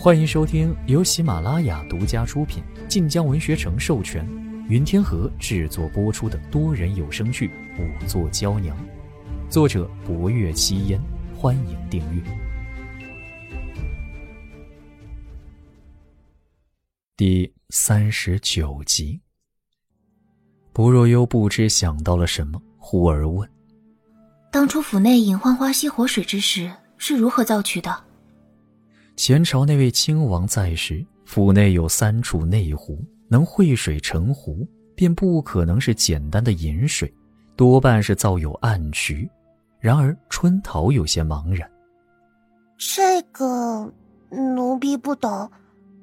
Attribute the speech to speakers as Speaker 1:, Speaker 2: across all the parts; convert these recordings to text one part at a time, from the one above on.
Speaker 1: 欢迎收听由喜马拉雅独家出品、晋江文学城授权、云天河制作播出的多人有声剧《五座娇娘》，作者：博月七烟。欢迎订阅第三十九集。不若幽不知想到了什么，忽而问：“
Speaker 2: 当初府内引浣花溪活水之时，是如何造取的？”
Speaker 1: 前朝那位亲王在时，府内有三处内湖，能汇水成湖，便不可能是简单的饮水，多半是造有暗渠。然而春桃有些茫然。
Speaker 3: 这个奴婢不懂，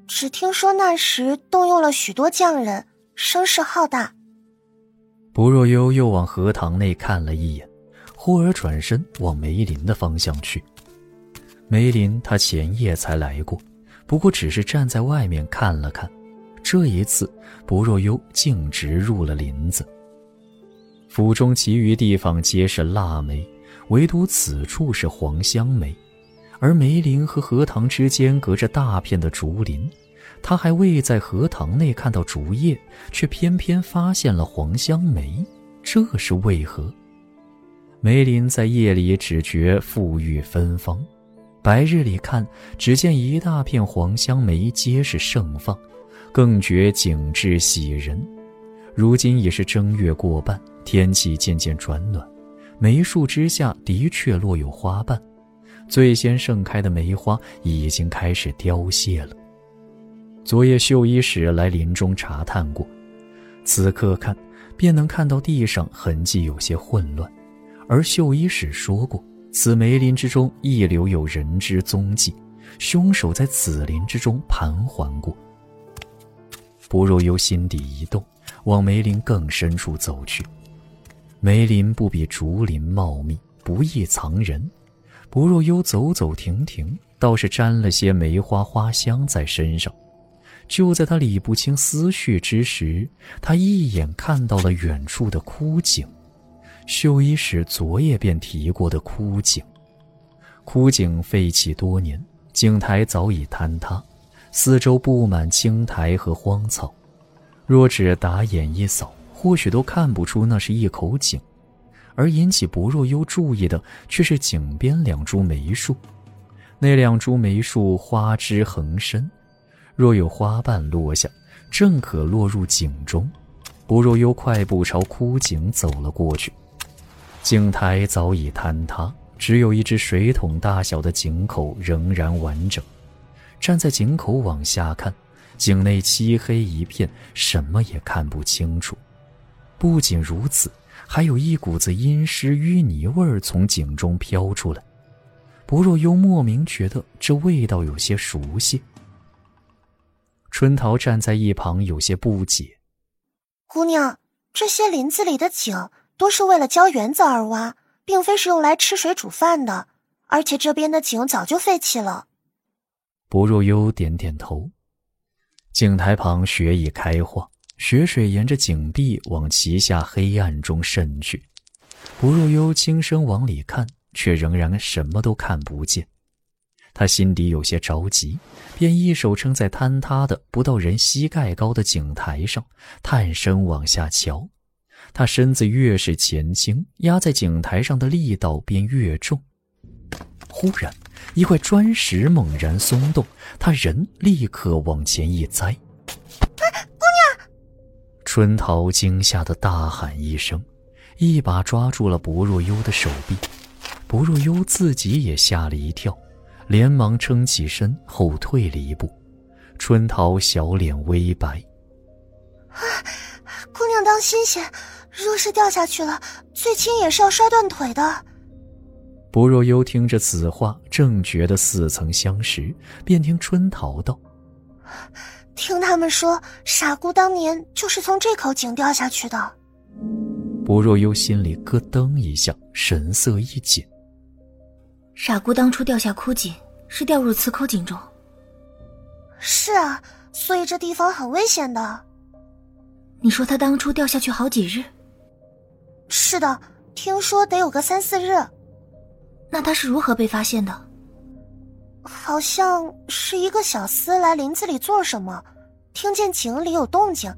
Speaker 3: 只听说那时动用了许多匠人，声势浩大。
Speaker 1: 不若幽又往荷塘内看了一眼，忽而转身往梅林的方向去。梅林，他前夜才来过，不过只是站在外面看了看。这一次，不若幽径直入了林子。府中其余地方皆是腊梅，唯独此处是黄香梅，而梅林和荷塘之间隔着大片的竹林。他还未在荷塘内看到竹叶，却偏偏发现了黄香梅，这是为何？梅林在夜里只觉馥郁芬芳。白日里看，只见一大片黄香梅皆是盛放，更觉景致喜人。如今已是正月过半，天气渐渐转暖，梅树之下的确落有花瓣，最先盛开的梅花已经开始凋谢了。昨夜绣衣使来林中查探过，此刻看，便能看到地上痕迹有些混乱，而绣衣使说过。此梅林之中亦留有人之踪迹，凶手在此林之中盘桓过。不若幽心底一动，往梅林更深处走去。梅林不比竹林茂密，不易藏人。不若幽走走停停，倒是沾了些梅花花香在身上。就在他理不清思绪之时，他一眼看到了远处的枯井。绣衣使昨夜便提过的枯井，枯井废弃多年，井台早已坍塌，四周布满青苔和荒草。若只打眼一扫，或许都看不出那是一口井。而引起不若幽注意的，却是井边两株梅树。那两株梅树花枝横伸，若有花瓣落下，正可落入井中。不若幽快步朝枯井走了过去。井台早已坍塌，只有一只水桶大小的井口仍然完整。站在井口往下看，井内漆黑一片，什么也看不清楚。不仅如此，还有一股子阴湿淤泥味儿从井中飘出来。不若幽莫名觉得这味道有些熟悉。春桃站在一旁有些不解：“
Speaker 3: 姑娘，这些林子里的井……”都是为了浇园子而挖，并非是用来吃水煮饭的。而且这边的井早就废弃了。
Speaker 1: 不若幽点点头。井台旁雪已开化，雪水沿着井壁往旗下黑暗中渗去。不若幽轻声往里看，却仍然什么都看不见。他心底有些着急，便一手撑在坍塌的不到人膝盖高的井台上，探身往下瞧。他身子越是前倾，压在井台上的力道便越重。忽然，一块砖石猛然松动，他人立刻往前一栽。
Speaker 3: 姑娘！
Speaker 1: 春桃惊吓的大喊一声，一把抓住了薄若幽的手臂。薄若幽自己也吓了一跳，连忙撑起身后退了一步。春桃小脸微白。
Speaker 3: 啊，姑娘当心些。若是掉下去了，最轻也是要摔断腿的。
Speaker 1: 不若幽听着此话，正觉得似曾相识，便听春桃道：“
Speaker 3: 听他们说，傻姑当年就是从这口井掉下去的。”
Speaker 1: 不若幽心里咯噔一下，神色一紧。
Speaker 2: 傻姑当初掉下枯井，是掉入此口井中。
Speaker 3: 是啊，所以这地方很危险的。
Speaker 2: 你说他当初掉下去好几日？
Speaker 3: 是的，听说得有个三四日。
Speaker 2: 那他是如何被发现的？
Speaker 3: 好像是一个小厮来林子里做什么，听见井里有动静。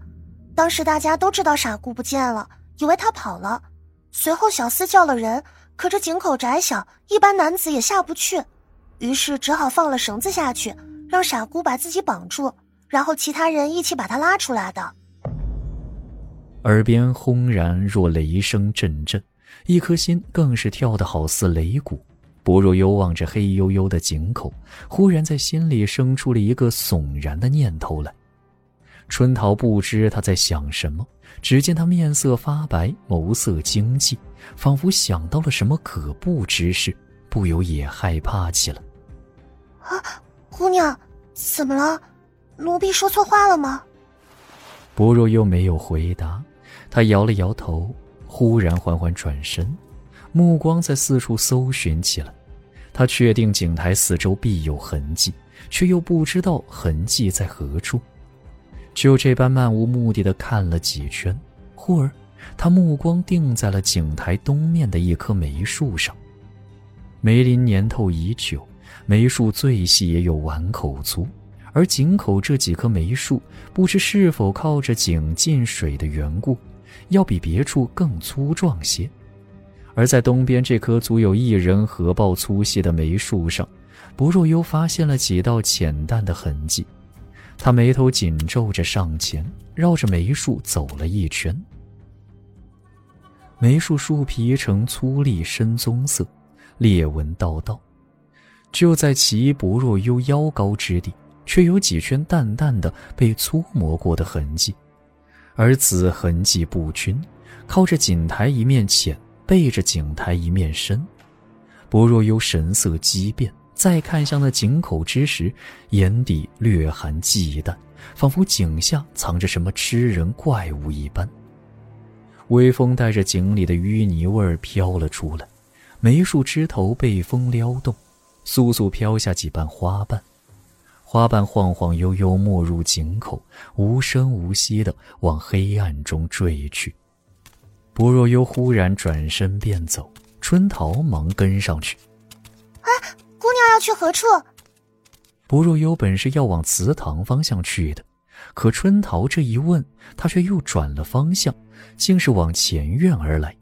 Speaker 3: 当时大家都知道傻姑不见了，以为他跑了。随后小厮叫了人，可这井口窄小，一般男子也下不去，于是只好放了绳子下去，让傻姑把自己绑住，然后其他人一起把他拉出来的。
Speaker 1: 耳边轰然若雷声阵阵，一颗心更是跳得好似擂鼓。薄若幽望着黑黝黝的井口，忽然在心里生出了一个悚然的念头来。春桃不知他在想什么，只见他面色发白，眸色惊悸，仿佛想到了什么可怖之事，不由也害怕起来。
Speaker 3: 啊，姑娘，怎么了？奴婢说错话了吗？
Speaker 1: 薄若幽没有回答，他摇了摇头，忽然缓缓转身，目光在四处搜寻起来。他确定井台四周必有痕迹，却又不知道痕迹在何处。就这般漫无目的的看了几圈，忽而，他目光定在了井台东面的一棵梅树上。梅林年头已久，梅树最细也有碗口粗，而井口这几棵梅树，不知是否靠着井进水的缘故，要比别处更粗壮些。而在东边这棵足有一人合抱粗细的梅树上，不若又发现了几道浅淡的痕迹。他眉头紧皱着上前，绕着梅树走了一圈。梅树树皮呈粗粝深棕色，裂纹道道。就在其不若幽腰高之地，却有几圈淡淡的被粗磨过的痕迹，而此痕迹不均，靠着井台一面浅，背着井台一面深。薄若幽神色激变。再看向那井口之时，眼底略含忌惮，仿佛井下藏着什么吃人怪物一般。微风带着井里的淤泥味飘了出来，梅树枝头被风撩动，簌簌飘下几瓣花瓣，花瓣晃晃悠悠没入井口，无声无息地往黑暗中坠去。薄若幽忽然转身便走，春桃忙跟上去。
Speaker 3: 姑娘要去何处？
Speaker 1: 不若幽本是要往祠堂方向去的，可春桃这一问，他却又转了方向，竟是往前院而来。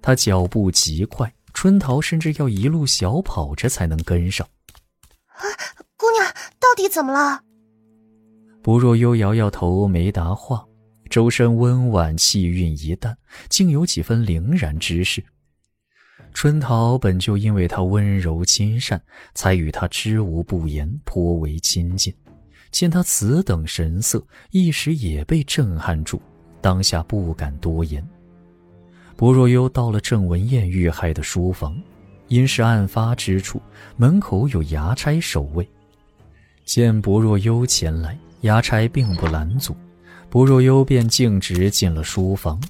Speaker 1: 他脚步极快，春桃甚至要一路小跑着才能跟上。
Speaker 3: 啊，姑娘到底怎么了？
Speaker 1: 不若幽摇摇头，没答话，周身温婉，气韵一淡，竟有几分凛然之势。春桃本就因为他温柔亲善，才与他知无不言，颇为亲近。见他此等神色，一时也被震撼住，当下不敢多言。薄若幽到了郑文燕遇害的书房，因是案发之处，门口有衙差守卫。见薄若幽前来，衙差并不拦阻，薄若幽便径直进了书房。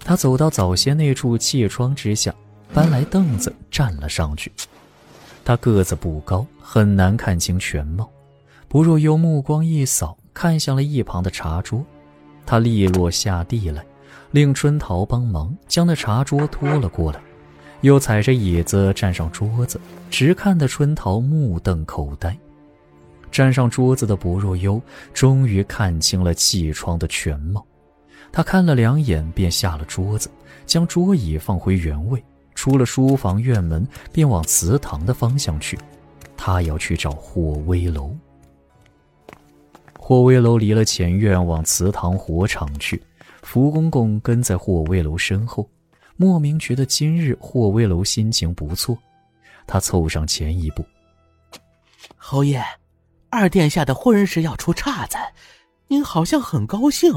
Speaker 1: 他走到早先那处气窗之下。搬来凳子站了上去，他个子不高，很难看清全貌。不若幽目光一扫，看向了一旁的茶桌，他利落下地来，令春桃帮忙将那茶桌拖了过来，又踩着椅子站上桌子，直看得春桃目瞪口呆。站上桌子的薄若幽终于看清了气窗的全貌，他看了两眼，便下了桌子，将桌椅放回原位。出了书房院门，便往祠堂的方向去。他要去找霍威楼。霍威楼离了前院，往祠堂火场去。福公公跟在霍威楼身后，莫名觉得今日霍威楼心情不错。他凑上前一步：“
Speaker 4: 侯爷，二殿下的婚事要出岔子，您好像很高兴。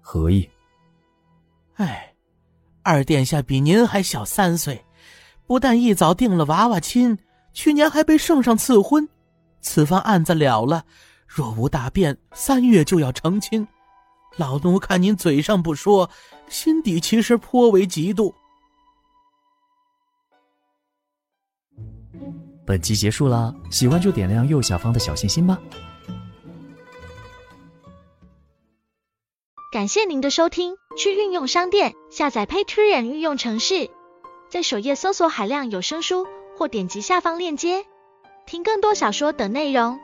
Speaker 1: 何意？
Speaker 4: 哎。”二殿下比您还小三岁，不但一早定了娃娃亲，去年还被圣上赐婚。此番案子了了，若无大变，三月就要成亲。老奴看您嘴上不说，心底其实颇为嫉妒。
Speaker 1: 本集结束了，喜欢就点亮右下方的小心心吧。
Speaker 5: 感谢您的收听，去运用商店下载 Patreon 运用城市，在首页搜索海量有声书，或点击下方链接听更多小说等内容。